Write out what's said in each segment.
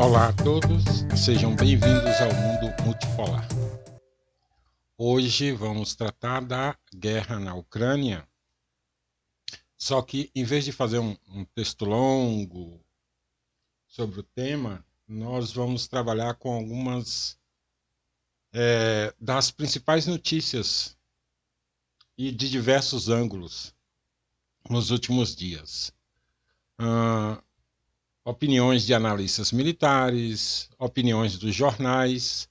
Olá a todos, sejam bem-vindos ao Mundo Multipolar. Hoje vamos tratar da guerra na Ucrânia. Só que, em vez de fazer um, um texto longo sobre o tema, nós vamos trabalhar com algumas é, das principais notícias e de diversos ângulos nos últimos dias. Uh, opiniões de analistas militares, opiniões dos jornais,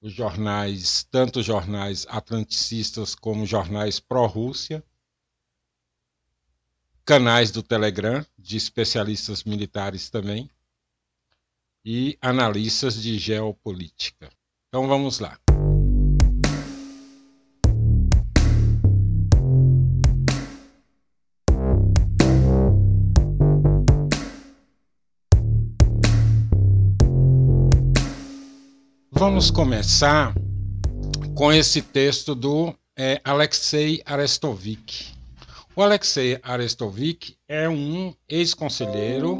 os jornais, tanto jornais atlanticistas como jornais pró-Rússia, canais do Telegram de especialistas militares também e analistas de geopolítica. Então vamos lá. Vamos começar com esse texto do é, Alexei Arestovich. O Alexei Arestovich é um ex-conselheiro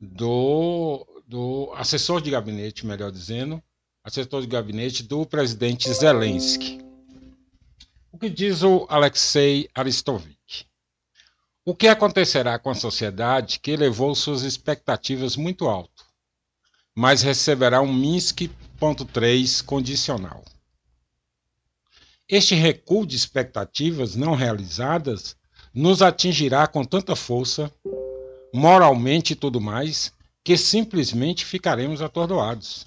do, do assessor de gabinete, melhor dizendo, assessor de gabinete do presidente Zelensky. O que diz o Alexei Arestovich? O que acontecerá com a sociedade que elevou suas expectativas muito alto, mas receberá um Minsk 3 condicional. Este recuo de expectativas não realizadas nos atingirá com tanta força, moralmente e tudo mais, que simplesmente ficaremos atordoados.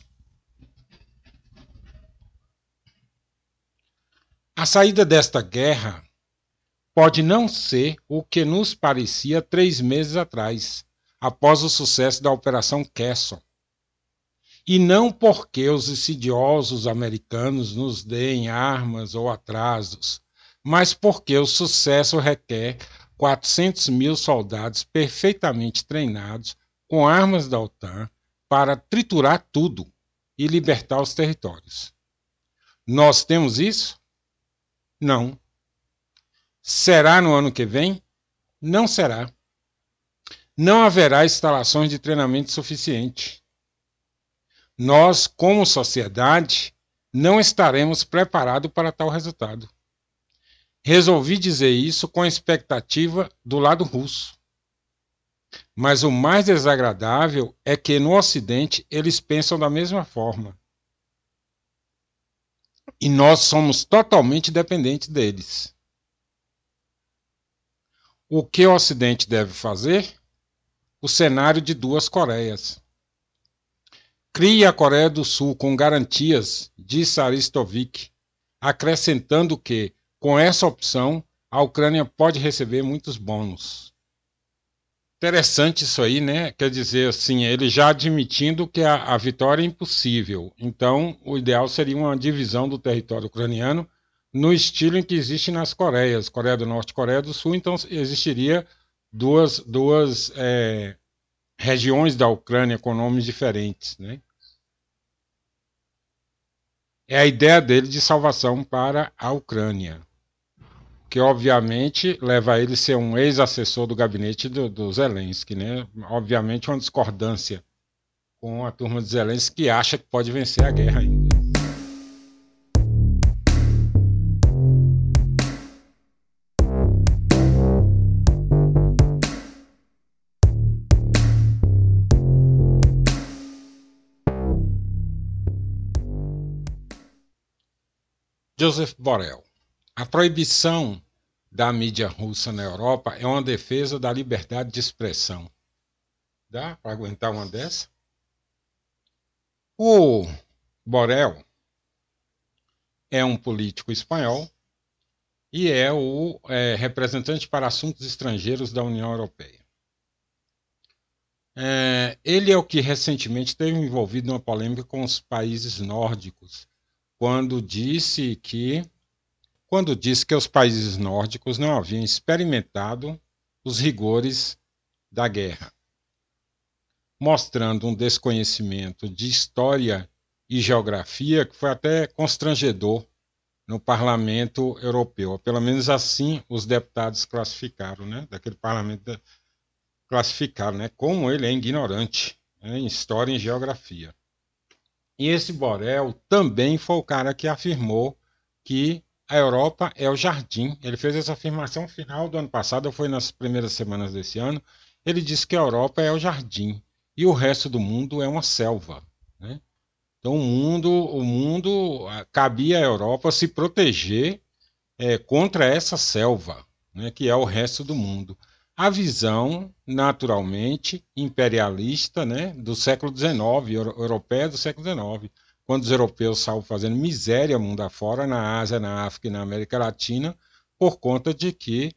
A saída desta guerra pode não ser o que nos parecia três meses atrás, após o sucesso da Operação Castle e não porque os insidiosos americanos nos deem armas ou atrasos, mas porque o sucesso requer 400 mil soldados perfeitamente treinados com armas da OTAN para triturar tudo e libertar os territórios. Nós temos isso? Não. Será no ano que vem? Não será. Não haverá instalações de treinamento suficiente nós, como sociedade, não estaremos preparados para tal resultado. Resolvi dizer isso com a expectativa do lado russo. Mas o mais desagradável é que no Ocidente eles pensam da mesma forma. E nós somos totalmente dependentes deles. O que o Ocidente deve fazer? O cenário de duas Coreias. Crie a Coreia do Sul com garantias, disse Aristovic, acrescentando que, com essa opção, a Ucrânia pode receber muitos bônus. Interessante isso aí, né? Quer dizer, assim, ele já admitindo que a, a vitória é impossível. Então, o ideal seria uma divisão do território ucraniano no estilo em que existe nas Coreias, Coreia do Norte e Coreia do Sul. Então, existiria duas, duas é, regiões da Ucrânia com nomes diferentes, né? É a ideia dele de salvação para a Ucrânia, que obviamente leva a ele ser um ex-assessor do gabinete do, do Zelensky, né? Obviamente uma discordância com a turma de Zelensky que acha que pode vencer a guerra Joseph Borrell. A proibição da mídia russa na Europa é uma defesa da liberdade de expressão. Dá para aguentar uma dessa? O Borrell é um político espanhol e é o é, representante para assuntos estrangeiros da União Europeia. É, ele é o que recentemente esteve envolvido numa polêmica com os países nórdicos quando disse que quando disse que os países nórdicos não haviam experimentado os rigores da guerra, mostrando um desconhecimento de história e geografia que foi até constrangedor no parlamento europeu. Pelo menos assim os deputados classificaram, né? Daquele parlamento classificaram, né? Como ele é ignorante né, em História e Geografia. E esse Borel também foi o cara que afirmou que a Europa é o jardim. Ele fez essa afirmação final do ano passado, foi nas primeiras semanas desse ano. Ele disse que a Europa é o jardim e o resto do mundo é uma selva. Né? Então o mundo, o mundo cabia à Europa se proteger é, contra essa selva, né, que é o resto do mundo. A visão, naturalmente, imperialista né, do século XIX, europeia do século XIX, quando os europeus estavam fazendo miséria mundo afora, na Ásia, na África e na América Latina, por conta de que,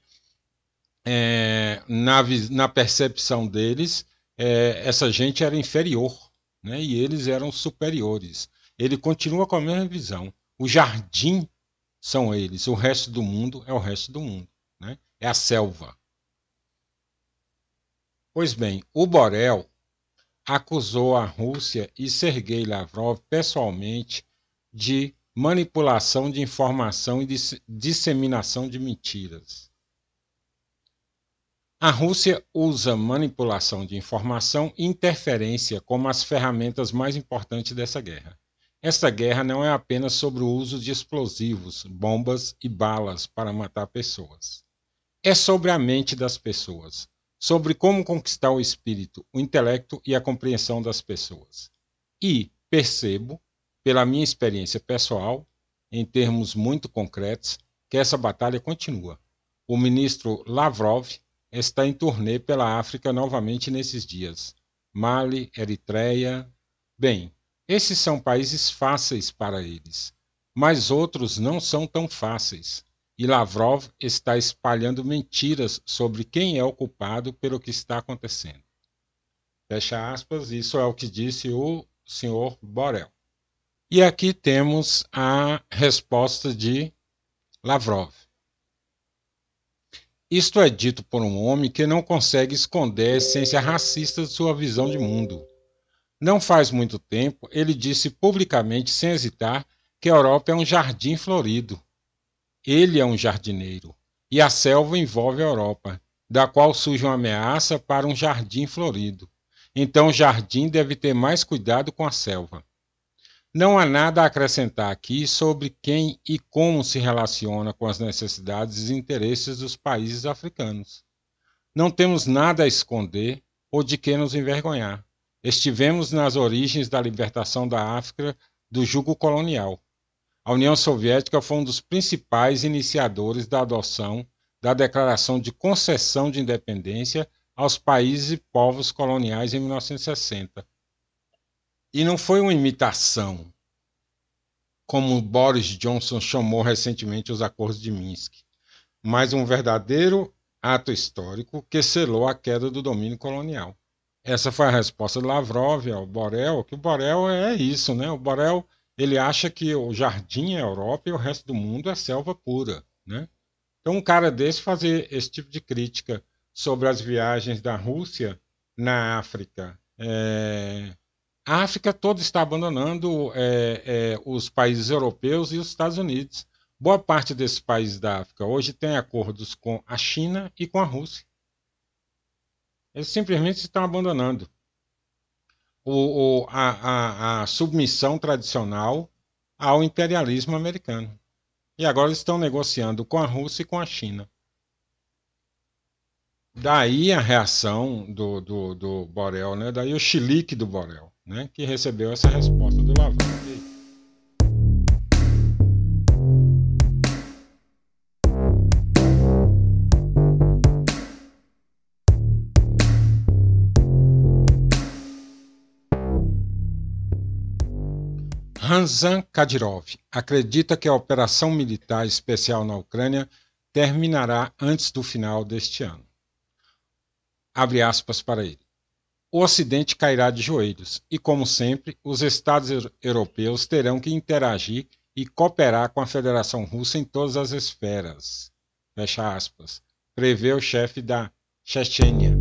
é, na, na percepção deles, é, essa gente era inferior né, e eles eram superiores. Ele continua com a mesma visão. O jardim são eles, o resto do mundo é o resto do mundo. Né? É a selva. Pois bem, o Borel acusou a Rússia e Sergei Lavrov pessoalmente de manipulação de informação e de disseminação de mentiras. A Rússia usa manipulação de informação e interferência como as ferramentas mais importantes dessa guerra. Esta guerra não é apenas sobre o uso de explosivos, bombas e balas para matar pessoas. É sobre a mente das pessoas, sobre como conquistar o espírito, o intelecto e a compreensão das pessoas. E percebo, pela minha experiência pessoal, em termos muito concretos, que essa batalha continua. O ministro Lavrov está em turnê pela África novamente nesses dias. Mali, Eritreia. Bem, esses são países fáceis para eles, mas outros não são tão fáceis. E Lavrov está espalhando mentiras sobre quem é o culpado pelo que está acontecendo. Fecha aspas, isso é o que disse o senhor Borel. E aqui temos a resposta de Lavrov. Isto é dito por um homem que não consegue esconder a essência racista de sua visão de mundo. Não faz muito tempo, ele disse publicamente, sem hesitar, que a Europa é um jardim florido. Ele é um jardineiro, e a selva envolve a Europa, da qual surge uma ameaça para um jardim florido. Então o jardim deve ter mais cuidado com a selva. Não há nada a acrescentar aqui sobre quem e como se relaciona com as necessidades e interesses dos países africanos. Não temos nada a esconder ou de que nos envergonhar. Estivemos nas origens da libertação da África do jugo colonial. A União Soviética foi um dos principais iniciadores da adoção da Declaração de Concessão de Independência aos países e povos coloniais em 1960. E não foi uma imitação, como Boris Johnson chamou recentemente os acordos de Minsk, mas um verdadeiro ato histórico que selou a queda do domínio colonial. Essa foi a resposta de Lavrov ao Borel, que o Borel é isso, né? O Borel ele acha que o jardim é a Europa e o resto do mundo é selva pura, né? Então um cara desse fazer esse tipo de crítica sobre as viagens da Rússia na África, é... a África toda está abandonando é, é, os países europeus e os Estados Unidos. Boa parte desses países da África hoje tem acordos com a China e com a Rússia. Eles simplesmente estão abandonando o, o, a, a, a submissão tradicional ao imperialismo americano. E agora eles estão negociando com a Rússia e com a China. Daí a reação do, do, do Borel, né? daí o chilique do Borel, né? que recebeu essa resposta do Lavrov. Ranzan Kadyrov acredita que a operação militar especial na Ucrânia terminará antes do final deste ano. Abre aspas para ele. O Ocidente cairá de joelhos e, como sempre, os Estados europeus terão que interagir e cooperar com a Federação Russa em todas as esferas. Fecha aspas. Prevê o chefe da Chechênia.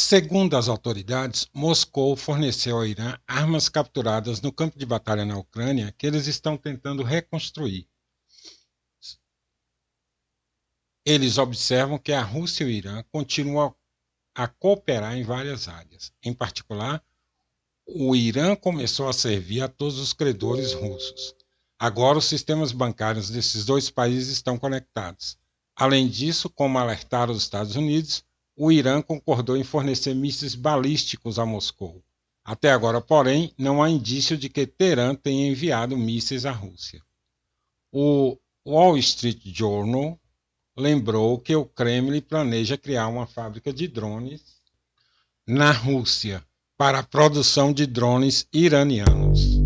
Segundo as autoridades, Moscou forneceu ao Irã armas capturadas no campo de batalha na Ucrânia que eles estão tentando reconstruir. Eles observam que a Rússia e o Irã continuam a cooperar em várias áreas. Em particular, o Irã começou a servir a todos os credores russos. Agora, os sistemas bancários desses dois países estão conectados. Além disso, como alertaram os Estados Unidos, o Irã concordou em fornecer mísseis balísticos a Moscou. Até agora, porém, não há indício de que Teherã tenha enviado mísseis à Rússia. O Wall Street Journal lembrou que o Kremlin planeja criar uma fábrica de drones na Rússia para a produção de drones iranianos.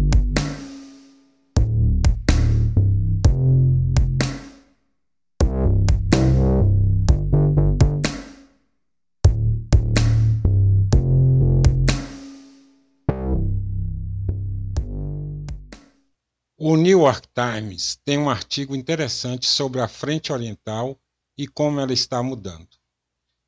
O New York Times tem um artigo interessante sobre a frente oriental e como ela está mudando.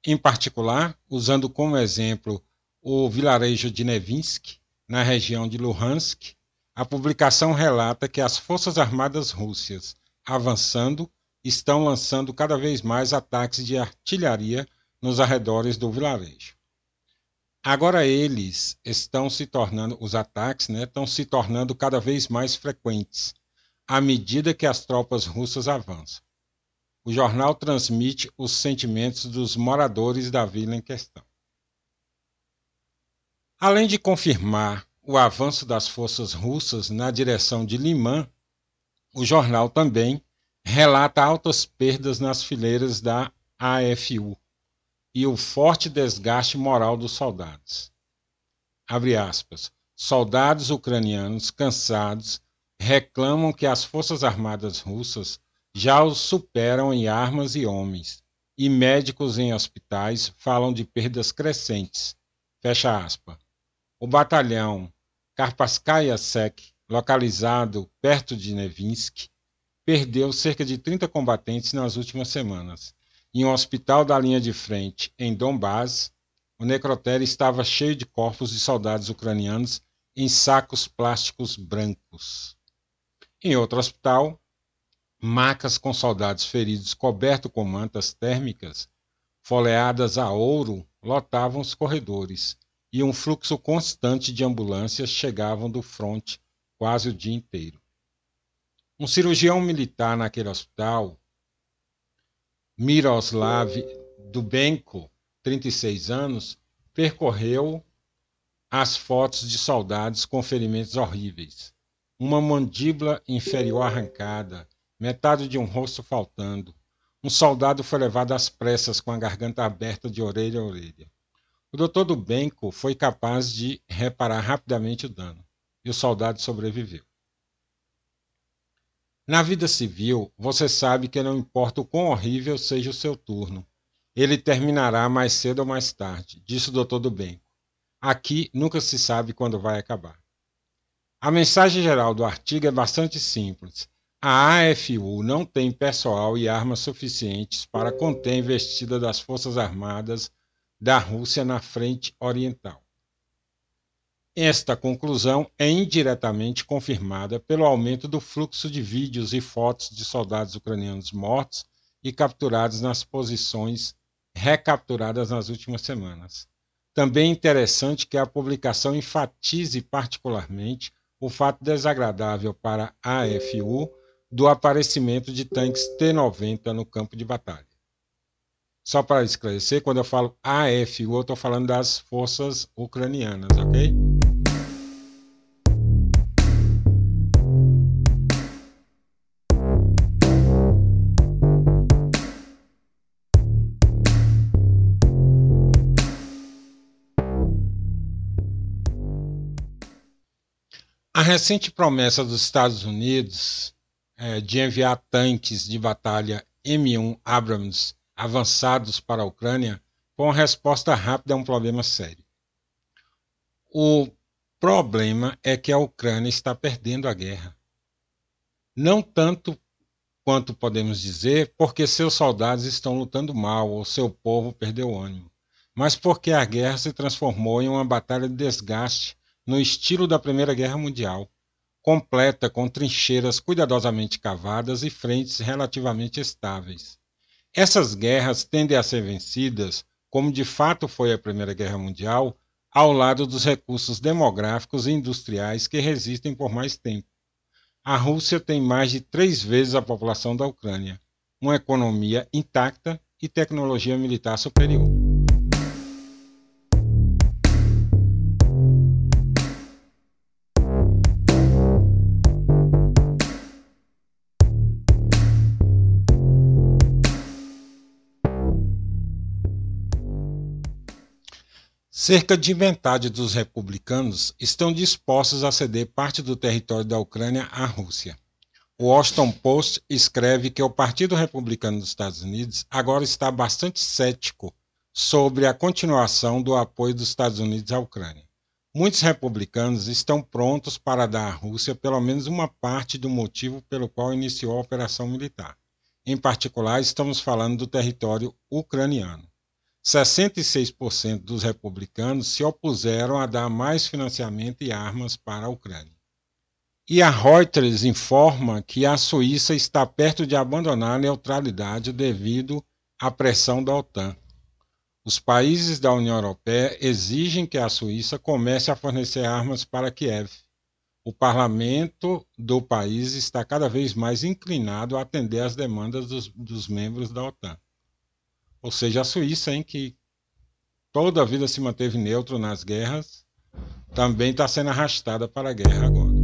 Em particular, usando como exemplo o vilarejo de Nevinsky, na região de Luhansk, a publicação relata que as Forças Armadas Rússias, avançando, estão lançando cada vez mais ataques de artilharia nos arredores do vilarejo. Agora eles estão se tornando, os ataques né, estão se tornando cada vez mais frequentes, à medida que as tropas russas avançam. O jornal transmite os sentimentos dos moradores da vila em questão. Além de confirmar o avanço das forças russas na direção de Limã, o jornal também relata altas perdas nas fileiras da AFU e o forte desgaste moral dos soldados. Abre aspas. Soldados ucranianos cansados reclamam que as forças armadas russas já os superam em armas e homens, e médicos em hospitais falam de perdas crescentes. Fecha aspas. O batalhão Karpaskaya Sek, localizado perto de Nevinsky, perdeu cerca de 30 combatentes nas últimas semanas. Em um hospital da linha de frente, em Donbás, o necrotério estava cheio de corpos de soldados ucranianos em sacos plásticos brancos. Em outro hospital, macas com soldados feridos cobertos com mantas térmicas, folheadas a ouro, lotavam os corredores, e um fluxo constante de ambulâncias chegavam do fronte quase o dia inteiro. Um cirurgião militar naquele hospital, Miroslav Dubenko, 36 anos, percorreu as fotos de soldados com ferimentos horríveis. Uma mandíbula inferior arrancada, metade de um rosto faltando. Um soldado foi levado às pressas com a garganta aberta de orelha a orelha. O doutor do Benko foi capaz de reparar rapidamente o dano e o soldado sobreviveu. Na vida civil, você sabe que não importa o quão horrível seja o seu turno, ele terminará mais cedo ou mais tarde, disse o doutor do Benko. Aqui nunca se sabe quando vai acabar. A mensagem geral do artigo é bastante simples a AFU não tem pessoal e armas suficientes para conter a investida das Forças Armadas da Rússia na frente oriental. Esta conclusão é indiretamente confirmada pelo aumento do fluxo de vídeos e fotos de soldados ucranianos mortos e capturados nas posições recapturadas nas últimas semanas. Também é interessante que a publicação enfatize particularmente o fato desagradável para a AFU do aparecimento de tanques T-90 no campo de batalha. Só para esclarecer, quando eu falo AFU, eu estou falando das forças ucranianas, ok? Recente promessa dos Estados Unidos é, de enviar tanques de batalha M1 Abrams avançados para a Ucrânia foi uma resposta rápida a um problema sério. O problema é que a Ucrânia está perdendo a guerra. Não tanto quanto podemos dizer, porque seus soldados estão lutando mal ou seu povo perdeu ânimo. mas porque a guerra se transformou em uma batalha de desgaste no estilo da Primeira Guerra Mundial, completa com trincheiras cuidadosamente cavadas e frentes relativamente estáveis. Essas guerras tendem a ser vencidas, como de fato foi a Primeira Guerra Mundial, ao lado dos recursos demográficos e industriais que resistem por mais tempo. A Rússia tem mais de três vezes a população da Ucrânia, uma economia intacta e tecnologia militar superior. Cerca de metade dos republicanos estão dispostos a ceder parte do território da Ucrânia à Rússia. O Washington Post escreve que o Partido Republicano dos Estados Unidos agora está bastante cético sobre a continuação do apoio dos Estados Unidos à Ucrânia. Muitos republicanos estão prontos para dar à Rússia pelo menos uma parte do motivo pelo qual iniciou a operação militar. Em particular, estamos falando do território ucraniano. 66% dos republicanos se opuseram a dar mais financiamento e armas para a Ucrânia. E a Reuters informa que a Suíça está perto de abandonar a neutralidade devido à pressão da OTAN. Os países da União Europeia exigem que a Suíça comece a fornecer armas para Kiev. O parlamento do país está cada vez mais inclinado a atender às demandas dos, dos membros da OTAN. Ou seja, a Suíça, hein, que toda a vida se manteve neutro nas guerras, também está sendo arrastada para a guerra agora.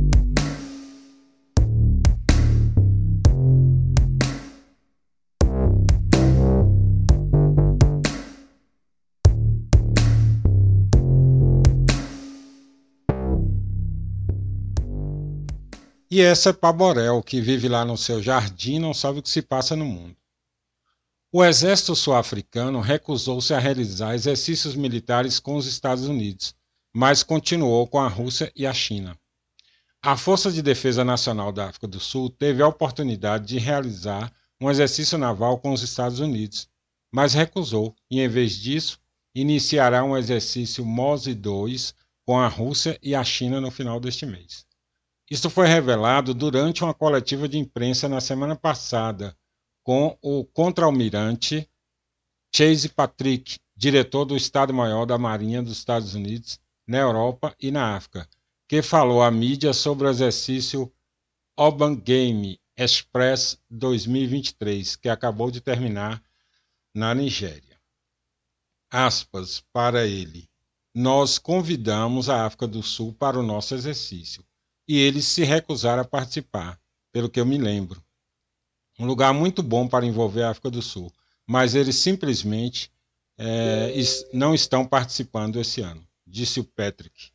E essa é Paborel, que vive lá no seu jardim e não sabe o que se passa no mundo. O exército sul-africano recusou-se a realizar exercícios militares com os Estados Unidos, mas continuou com a Rússia e a China. A Força de Defesa Nacional da África do Sul teve a oportunidade de realizar um exercício naval com os Estados Unidos, mas recusou e, em vez disso, iniciará um exercício MOSE 2 com a Rússia e a China no final deste mês. Isso foi revelado durante uma coletiva de imprensa na semana passada com o contra-almirante Chase Patrick, diretor do Estado-Maior da Marinha dos Estados Unidos na Europa e na África, que falou à mídia sobre o exercício Oban Game Express 2023, que acabou de terminar na Nigéria. Aspas para ele. Nós convidamos a África do Sul para o nosso exercício e eles se recusaram a participar, pelo que eu me lembro um lugar muito bom para envolver a África do Sul, mas eles simplesmente é, não estão participando esse ano, disse o Patrick.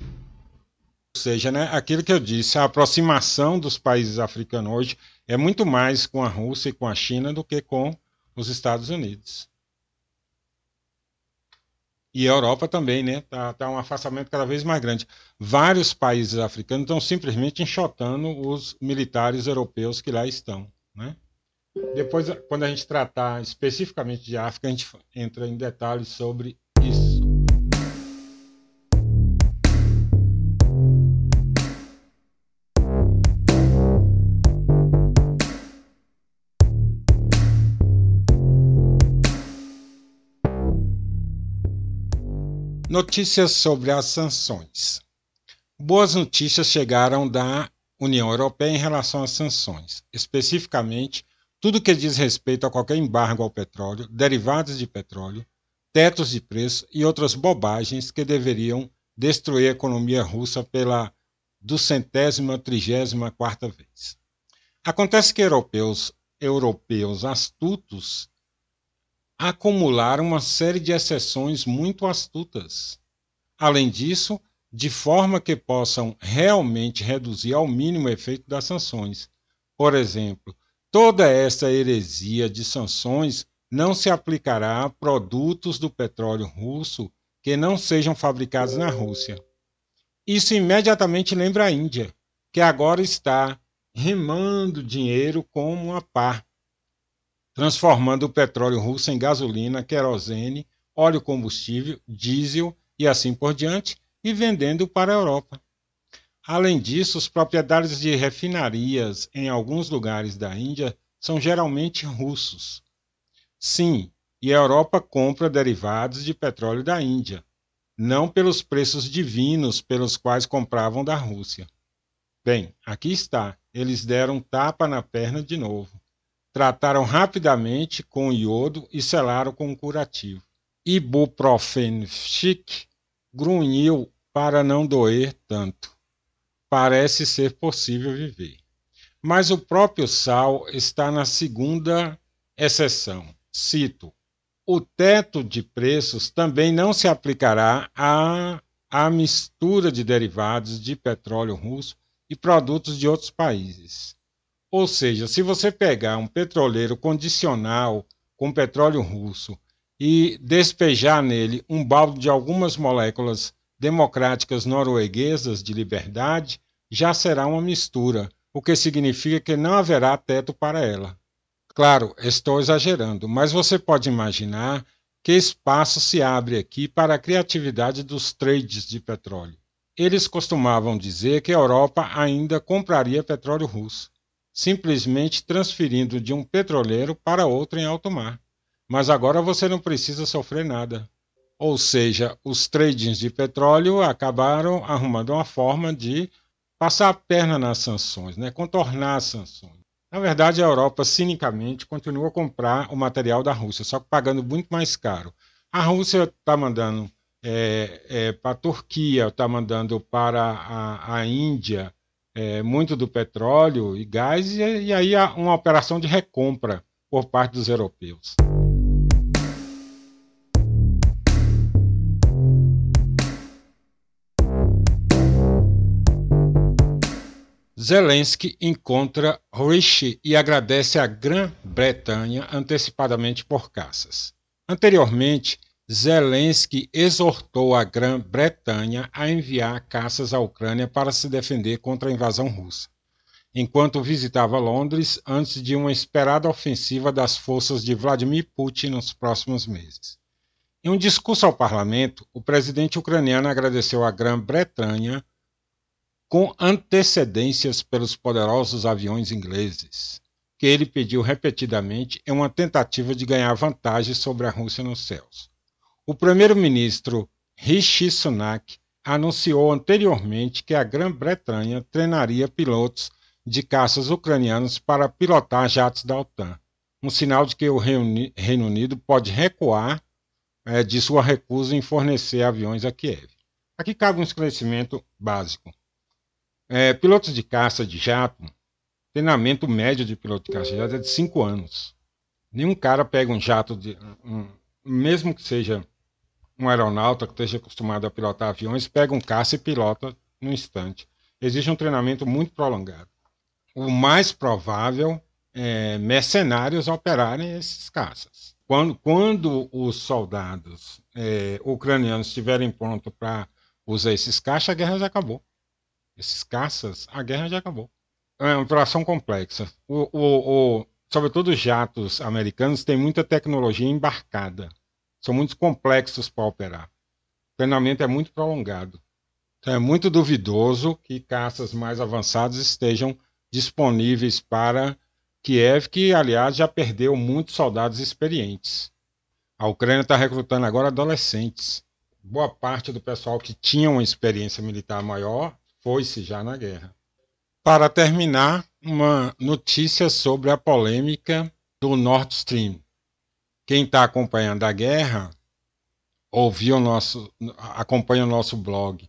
Ou seja, né, aquilo que eu disse, a aproximação dos países africanos hoje é muito mais com a Rússia e com a China do que com os Estados Unidos. E a Europa também, né? Tá, tá um afastamento cada vez mais grande. Vários países africanos estão simplesmente enxotando os militares europeus que lá estão, né? Depois, quando a gente tratar especificamente de África, a gente entra em detalhes sobre Notícias sobre as sanções. Boas notícias chegaram da União Europeia em relação às sanções, especificamente tudo que diz respeito a qualquer embargo ao petróleo, derivados de petróleo, tetos de preço e outras bobagens que deveriam destruir a economia russa pela duzentésima, trigésima quarta vez. Acontece que europeus, europeus astutos acumular uma série de exceções muito astutas. Além disso, de forma que possam realmente reduzir ao mínimo o efeito das sanções. Por exemplo, toda essa heresia de sanções não se aplicará a produtos do petróleo russo que não sejam fabricados na Rússia. Isso imediatamente lembra a Índia, que agora está remando dinheiro como uma pá transformando o petróleo russo em gasolina, querosene, óleo combustível, diesel e assim por diante, e vendendo para a Europa. Além disso, os proprietários de refinarias em alguns lugares da Índia são geralmente russos. Sim, e a Europa compra derivados de petróleo da Índia, não pelos preços divinos pelos quais compravam da Rússia. Bem, aqui está, eles deram tapa na perna de novo. Trataram rapidamente com iodo e selaram com curativo. Ibuprofen chic grunhiu para não doer tanto. Parece ser possível viver. Mas o próprio sal está na segunda exceção. Cito: o teto de preços também não se aplicará à, à mistura de derivados de petróleo russo e produtos de outros países. Ou seja, se você pegar um petroleiro condicional com petróleo russo e despejar nele um balde de algumas moléculas democráticas norueguesas de liberdade, já será uma mistura, o que significa que não haverá teto para ela. Claro, estou exagerando, mas você pode imaginar que espaço se abre aqui para a criatividade dos trades de petróleo. Eles costumavam dizer que a Europa ainda compraria petróleo russo, simplesmente transferindo de um petroleiro para outro em alto mar. Mas agora você não precisa sofrer nada. Ou seja, os tradings de petróleo acabaram arrumando uma forma de passar a perna nas sanções, né? contornar as sanções. Na verdade, a Europa, cinicamente, continua a comprar o material da Rússia, só que pagando muito mais caro. A Rússia está mandando é, é, para a Turquia, está mandando para a, a Índia é, muito do petróleo e gás, e, e aí há uma operação de recompra por parte dos europeus. Zelensky encontra Rishi e agradece à Grã-Bretanha antecipadamente por caças. Anteriormente, Zelensky exortou a Grã-Bretanha a enviar caças à Ucrânia para se defender contra a invasão russa, enquanto visitava Londres antes de uma esperada ofensiva das forças de Vladimir Putin nos próximos meses. Em um discurso ao parlamento, o presidente ucraniano agradeceu à Grã-Bretanha com antecedências pelos poderosos aviões ingleses, que ele pediu repetidamente em uma tentativa de ganhar vantagem sobre a Rússia nos céus. O primeiro-ministro Rishi Sunak anunciou anteriormente que a Grã-Bretanha treinaria pilotos de caças ucranianos para pilotar jatos da OTAN, um sinal de que o Reino Unido pode recuar é, de sua recusa em fornecer aviões a Kiev. Aqui cabe um esclarecimento básico. É, pilotos de caça de jato, treinamento médio de piloto de caça de jato é de 5 anos. Nenhum cara pega um jato, de, um, mesmo que seja um aeronauta que esteja acostumado a pilotar aviões, pega um caça e pilota no instante. Existe um treinamento muito prolongado. O mais provável é mercenários operarem esses caças. Quando, quando os soldados é, ucranianos estiverem prontos para usar esses caças, a guerra já acabou esses caças, a guerra já acabou. É uma operação complexa. O, o, o, sobretudo os jatos americanos têm muita tecnologia embarcada. São muito complexos para operar. O treinamento é muito prolongado. Então é muito duvidoso que caças mais avançados estejam disponíveis para Kiev, que, aliás, já perdeu muitos soldados experientes. A Ucrânia está recrutando agora adolescentes. Boa parte do pessoal que tinha uma experiência militar maior foi-se já na guerra. Para terminar, uma notícia sobre a polêmica do Nord Stream. Quem está acompanhando a guerra, ouviu o nosso, acompanha o nosso blog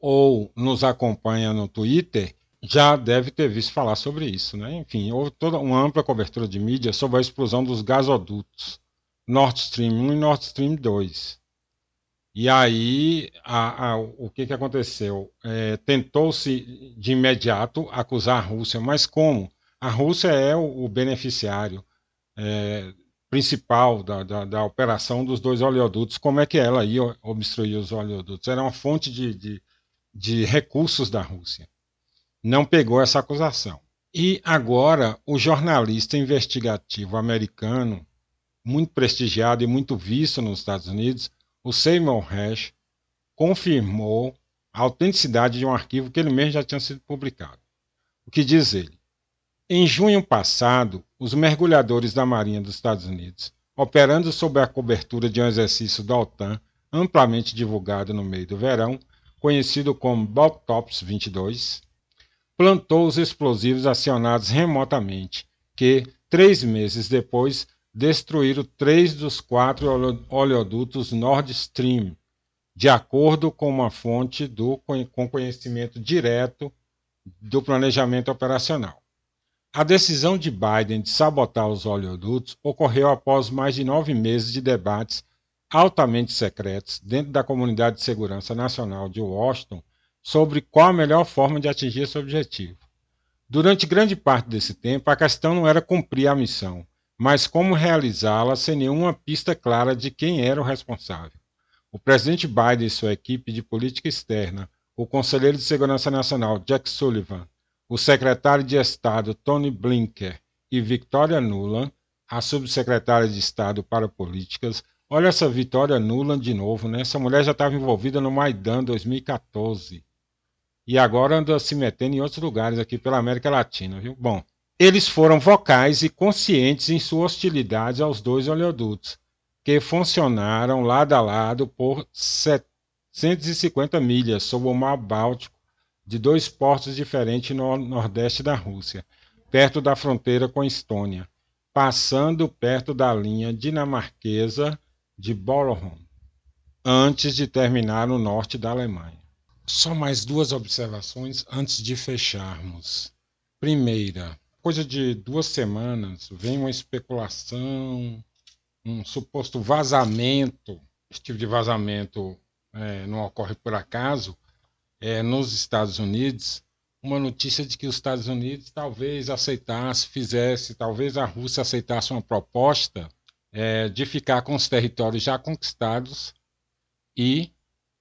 ou nos acompanha no Twitter, já deve ter visto falar sobre isso. Né? Enfim, houve toda uma ampla cobertura de mídia sobre a explosão dos gasodutos Nord Stream 1 e Nord Stream 2. E aí, a, a, o que, que aconteceu? É, Tentou-se de imediato acusar a Rússia, mas como? A Rússia é o, o beneficiário é, principal da, da, da, operação dos dois oleodutos. Como é que ela ia obstruir os oleodutos? Era uma fonte de, de, de recursos da Rússia. Não pegou essa acusação. E agora o jornalista investigativo americano, muito prestigiado e muito visto nos Estados Unidos, o Seymour Hersh, confirmou a autenticidade de um arquivo que ele mesmo já tinha sido publicado. O que diz ele? Em junho passado, os mergulhadores da Marinha dos Estados Unidos, operando sob a cobertura de um exercício da OTAN amplamente divulgado no meio do verão, conhecido como Baltops 22, plantou os explosivos acionados remotamente, que, três meses depois, destruíram três dos quatro oleodutos Nord Stream, de acordo com uma fonte do, com conhecimento direto do planejamento operacional. A decisão de Biden de sabotar os oleodutos ocorreu após mais de nove meses de debates altamente secretos dentro da Comunidade de Segurança Nacional de Washington sobre qual a melhor forma de atingir esse objetivo. Durante grande parte desse tempo, a questão não era cumprir a missão, mas como realizá-la sem nenhuma pista clara de quem era o responsável. O presidente Biden e sua equipe de política externa, o conselheiro de segurança nacional Jack Sullivan, o secretário de Estado Tony Blinken e Victoria Nuland, a subsecretária de Estado para Políticas. Olha essa Victoria Nuland de novo, né? Essa mulher já estava envolvida no Maidan 2014 e agora anda se metendo em outros lugares aqui pela América Latina, viu? Bom, eles foram vocais e conscientes em sua hostilidade aos dois oleodutos, que funcionaram lado a lado por 750 milhas sob o mar Báltico de dois portos diferentes no nordeste da Rússia, perto da fronteira com Estônia, passando perto da linha dinamarquesa de Bornholm, antes de terminar no norte da Alemanha. Só mais duas observações antes de fecharmos. Primeira, coisa de duas semanas, vem uma especulação um suposto vazamento, esse tipo de vazamento é, não ocorre por acaso, é, nos Estados Unidos, uma notícia de que os Estados Unidos talvez aceitasse, fizesse, talvez a Rússia aceitasse uma proposta é, de ficar com os territórios já conquistados e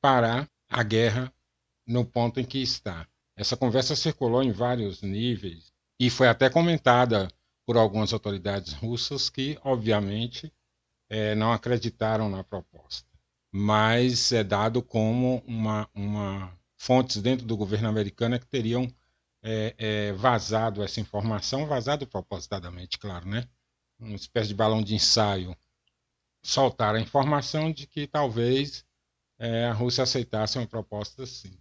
parar a guerra no ponto em que está. Essa conversa circulou em vários níveis e foi até comentada por algumas autoridades russas que, obviamente, é, não acreditaram na proposta, mas é dado como uma, uma fontes dentro do governo americano é que teriam é, é, vazado essa informação, vazado propositadamente, claro, né? Uma espécie de balão de ensaio. Soltar a informação de que talvez é, a Rússia aceitasse uma proposta assim.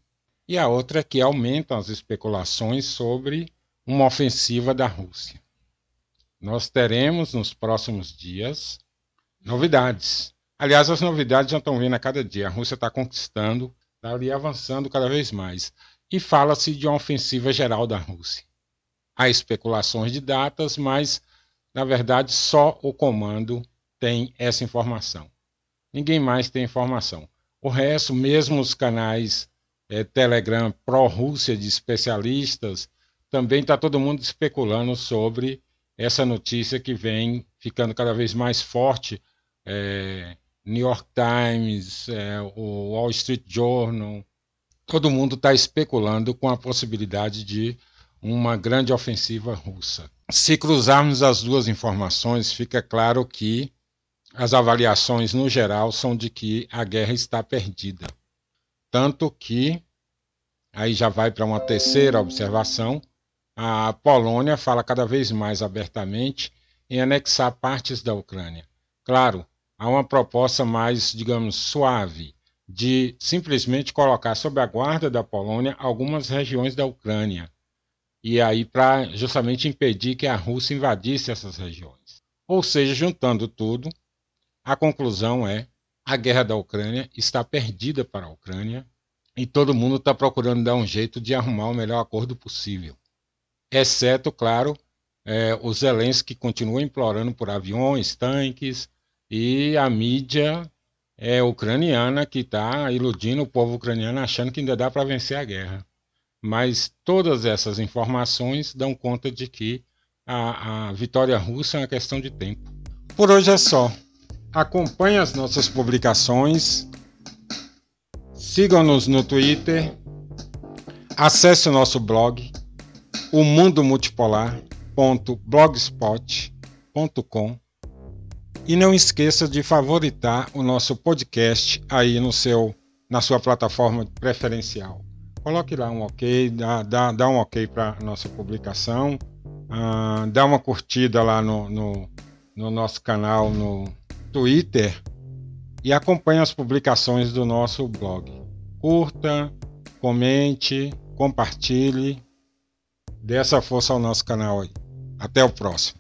E a outra é que aumentam as especulações sobre uma ofensiva da Rússia. Nós teremos nos próximos dias Novidades. Aliás, as novidades já estão vindo a cada dia. A Rússia está conquistando, ali avançando cada vez mais. E fala-se de uma ofensiva geral da Rússia. Há especulações de datas, mas, na verdade, só o comando tem essa informação. Ninguém mais tem informação. O resto, mesmo os canais é, Telegram pró-Rússia de especialistas, também está todo mundo especulando sobre essa notícia que vem ficando cada vez mais forte é, New York Times, é, o Wall Street Journal, todo mundo está especulando com a possibilidade de uma grande ofensiva russa. Se cruzarmos as duas informações, fica claro que as avaliações no geral são de que a guerra está perdida. Tanto que, aí já vai para uma terceira observação, a Polônia fala cada vez mais abertamente em anexar partes da Ucrânia. Claro, há uma proposta mais, digamos, suave de simplesmente colocar sob a guarda da Polônia algumas regiões da Ucrânia. E aí para justamente impedir que a Rússia invadisse essas regiões. Ou seja, juntando tudo, a conclusão é a guerra da Ucrânia está perdida para a Ucrânia e todo mundo está procurando dar um jeito de arrumar o melhor acordo possível. Exceto, claro, é, o Zelensky continua implorando por aviões, tanques, e a mídia é ucraniana que está iludindo o povo ucraniano achando que ainda dá para vencer a guerra. Mas todas essas informações dão conta de que a, a vitória russa é uma questão de tempo. Por hoje é só. Acompanhe as nossas publicações. Sigam-nos no Twitter. Acesse o nosso blog o e não esqueça de favoritar o nosso podcast aí no seu na sua plataforma preferencial. Coloque lá um ok, dá, dá, dá um ok para nossa publicação, uh, dá uma curtida lá no, no, no nosso canal no Twitter e acompanhe as publicações do nosso blog. Curta, comente, compartilhe, dê essa força ao nosso canal aí. Até o próximo.